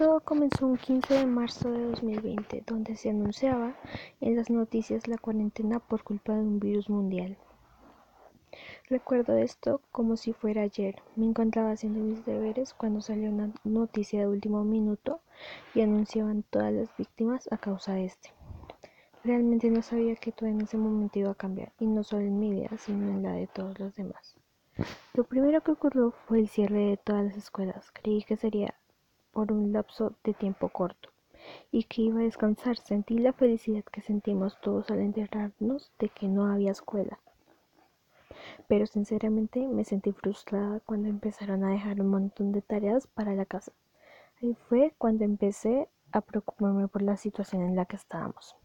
Todo comenzó un 15 de marzo de 2020, donde se anunciaba en las noticias la cuarentena por culpa de un virus mundial. Recuerdo esto como si fuera ayer. Me encontraba haciendo mis deberes cuando salió una noticia de último minuto y anunciaban todas las víctimas a causa de este. Realmente no sabía que todo en ese momento iba a cambiar, y no solo en mi vida, sino en la de todos los demás. Lo primero que ocurrió fue el cierre de todas las escuelas. Creí que sería por un lapso de tiempo corto y que iba a descansar. Sentí la felicidad que sentimos todos al enterarnos de que no había escuela. Pero sinceramente me sentí frustrada cuando empezaron a dejar un montón de tareas para la casa. Ahí fue cuando empecé a preocuparme por la situación en la que estábamos.